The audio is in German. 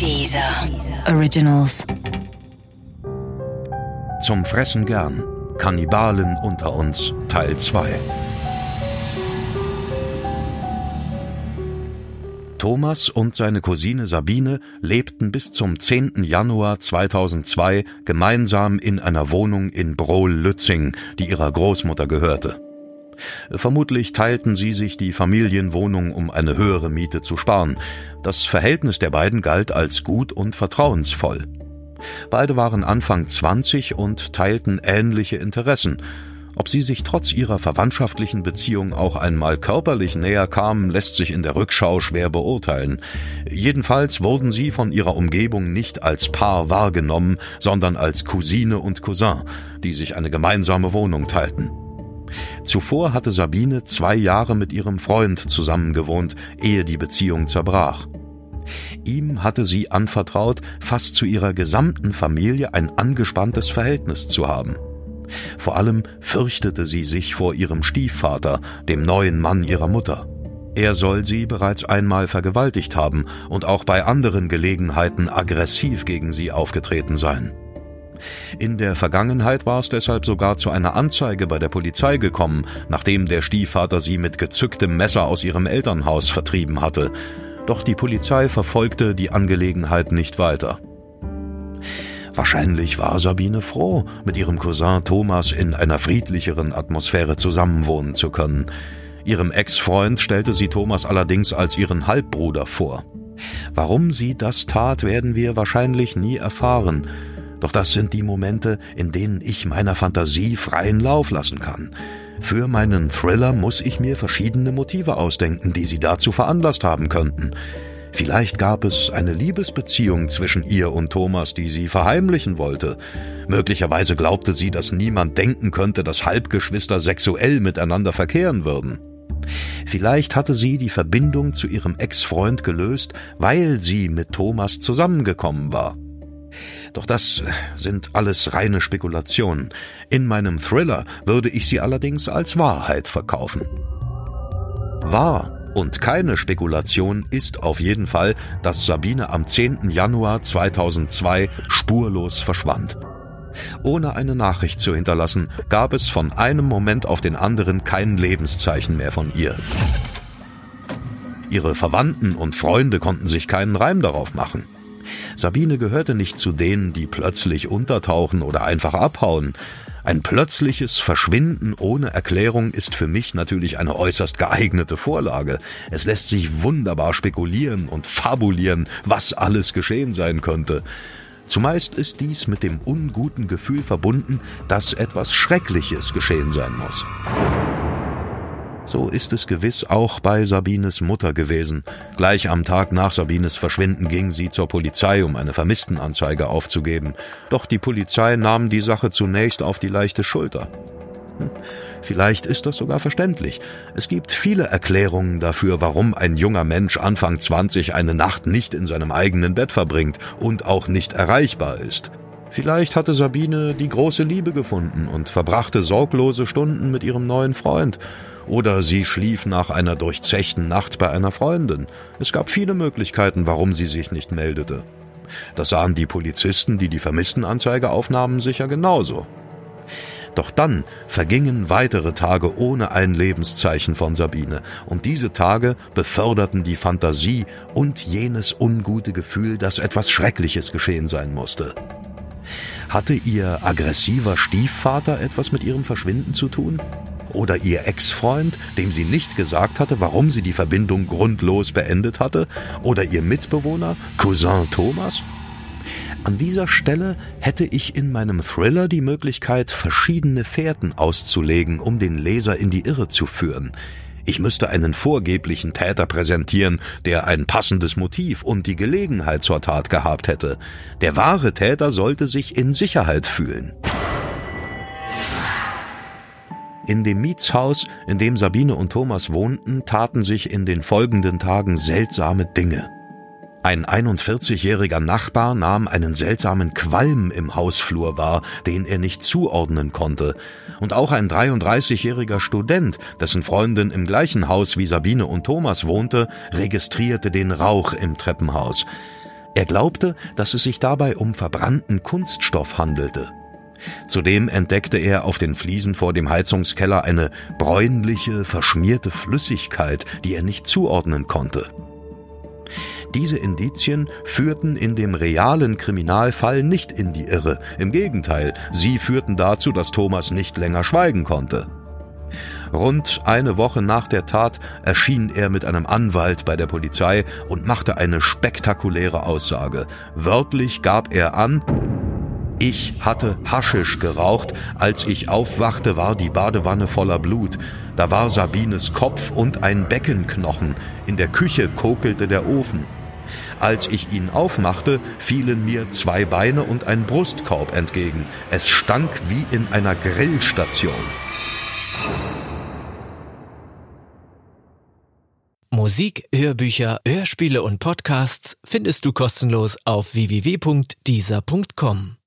Dieser Originals. Zum Fressen gern. Kannibalen unter uns Teil 2. Thomas und seine Cousine Sabine lebten bis zum 10. Januar 2002 gemeinsam in einer Wohnung in Brohl-Lützing, die ihrer Großmutter gehörte. Vermutlich teilten sie sich die Familienwohnung, um eine höhere Miete zu sparen. Das Verhältnis der beiden galt als gut und vertrauensvoll. Beide waren Anfang 20 und teilten ähnliche Interessen. Ob sie sich trotz ihrer verwandtschaftlichen Beziehung auch einmal körperlich näher kamen, lässt sich in der Rückschau schwer beurteilen. Jedenfalls wurden sie von ihrer Umgebung nicht als Paar wahrgenommen, sondern als Cousine und Cousin, die sich eine gemeinsame Wohnung teilten. Zuvor hatte Sabine zwei Jahre mit ihrem Freund zusammengewohnt, ehe die Beziehung zerbrach. Ihm hatte sie anvertraut, fast zu ihrer gesamten Familie ein angespanntes Verhältnis zu haben. Vor allem fürchtete sie sich vor ihrem Stiefvater, dem neuen Mann ihrer Mutter. Er soll sie bereits einmal vergewaltigt haben und auch bei anderen Gelegenheiten aggressiv gegen sie aufgetreten sein. In der Vergangenheit war es deshalb sogar zu einer Anzeige bei der Polizei gekommen, nachdem der Stiefvater sie mit gezücktem Messer aus ihrem Elternhaus vertrieben hatte. Doch die Polizei verfolgte die Angelegenheit nicht weiter. Wahrscheinlich war Sabine froh, mit ihrem Cousin Thomas in einer friedlicheren Atmosphäre zusammenwohnen zu können. Ihrem Ex-Freund stellte sie Thomas allerdings als ihren Halbbruder vor. Warum sie das tat, werden wir wahrscheinlich nie erfahren. Doch das sind die Momente, in denen ich meiner Fantasie freien Lauf lassen kann. Für meinen Thriller muss ich mir verschiedene Motive ausdenken, die sie dazu veranlasst haben könnten. Vielleicht gab es eine Liebesbeziehung zwischen ihr und Thomas, die sie verheimlichen wollte. Möglicherweise glaubte sie, dass niemand denken könnte, dass Halbgeschwister sexuell miteinander verkehren würden. Vielleicht hatte sie die Verbindung zu ihrem Ex-Freund gelöst, weil sie mit Thomas zusammengekommen war. Doch das sind alles reine Spekulationen. In meinem Thriller würde ich sie allerdings als Wahrheit verkaufen. Wahr und keine Spekulation ist auf jeden Fall, dass Sabine am 10. Januar 2002 spurlos verschwand. Ohne eine Nachricht zu hinterlassen, gab es von einem Moment auf den anderen kein Lebenszeichen mehr von ihr. Ihre Verwandten und Freunde konnten sich keinen Reim darauf machen. Sabine gehörte nicht zu denen, die plötzlich untertauchen oder einfach abhauen. Ein plötzliches Verschwinden ohne Erklärung ist für mich natürlich eine äußerst geeignete Vorlage. Es lässt sich wunderbar spekulieren und fabulieren, was alles geschehen sein könnte. Zumeist ist dies mit dem unguten Gefühl verbunden, dass etwas Schreckliches geschehen sein muss. So ist es gewiss auch bei Sabines Mutter gewesen. Gleich am Tag nach Sabines Verschwinden ging sie zur Polizei, um eine Vermisstenanzeige aufzugeben. Doch die Polizei nahm die Sache zunächst auf die leichte Schulter. Hm, vielleicht ist das sogar verständlich. Es gibt viele Erklärungen dafür, warum ein junger Mensch Anfang 20 eine Nacht nicht in seinem eigenen Bett verbringt und auch nicht erreichbar ist. Vielleicht hatte Sabine die große Liebe gefunden und verbrachte sorglose Stunden mit ihrem neuen Freund. Oder sie schlief nach einer durchzechten Nacht bei einer Freundin. Es gab viele Möglichkeiten, warum sie sich nicht meldete. Das sahen die Polizisten, die die Vermisstenanzeige aufnahmen, sicher genauso. Doch dann vergingen weitere Tage ohne ein Lebenszeichen von Sabine, und diese Tage beförderten die Fantasie und jenes ungute Gefühl, dass etwas Schreckliches geschehen sein musste. Hatte ihr aggressiver Stiefvater etwas mit ihrem Verschwinden zu tun? Oder ihr Ex-Freund, dem sie nicht gesagt hatte, warum sie die Verbindung grundlos beendet hatte? Oder ihr Mitbewohner, Cousin Thomas? An dieser Stelle hätte ich in meinem Thriller die Möglichkeit, verschiedene Fährten auszulegen, um den Leser in die Irre zu führen. Ich müsste einen vorgeblichen Täter präsentieren, der ein passendes Motiv und die Gelegenheit zur Tat gehabt hätte. Der wahre Täter sollte sich in Sicherheit fühlen. In dem Mietshaus, in dem Sabine und Thomas wohnten, taten sich in den folgenden Tagen seltsame Dinge. Ein 41-jähriger Nachbar nahm einen seltsamen Qualm im Hausflur wahr, den er nicht zuordnen konnte. Und auch ein 33-jähriger Student, dessen Freundin im gleichen Haus wie Sabine und Thomas wohnte, registrierte den Rauch im Treppenhaus. Er glaubte, dass es sich dabei um verbrannten Kunststoff handelte. Zudem entdeckte er auf den Fliesen vor dem Heizungskeller eine bräunliche, verschmierte Flüssigkeit, die er nicht zuordnen konnte. Diese Indizien führten in dem realen Kriminalfall nicht in die Irre. Im Gegenteil, sie führten dazu, dass Thomas nicht länger schweigen konnte. Rund eine Woche nach der Tat erschien er mit einem Anwalt bei der Polizei und machte eine spektakuläre Aussage. Wörtlich gab er an, ich hatte Haschisch geraucht, als ich aufwachte, war die Badewanne voller Blut. Da war Sabines Kopf und ein Beckenknochen. In der Küche kokelte der Ofen. Als ich ihn aufmachte, fielen mir zwei Beine und ein Brustkorb entgegen. Es stank wie in einer Grillstation. Musik, Hörbücher, Hörspiele und Podcasts findest du kostenlos auf www.dieser.com.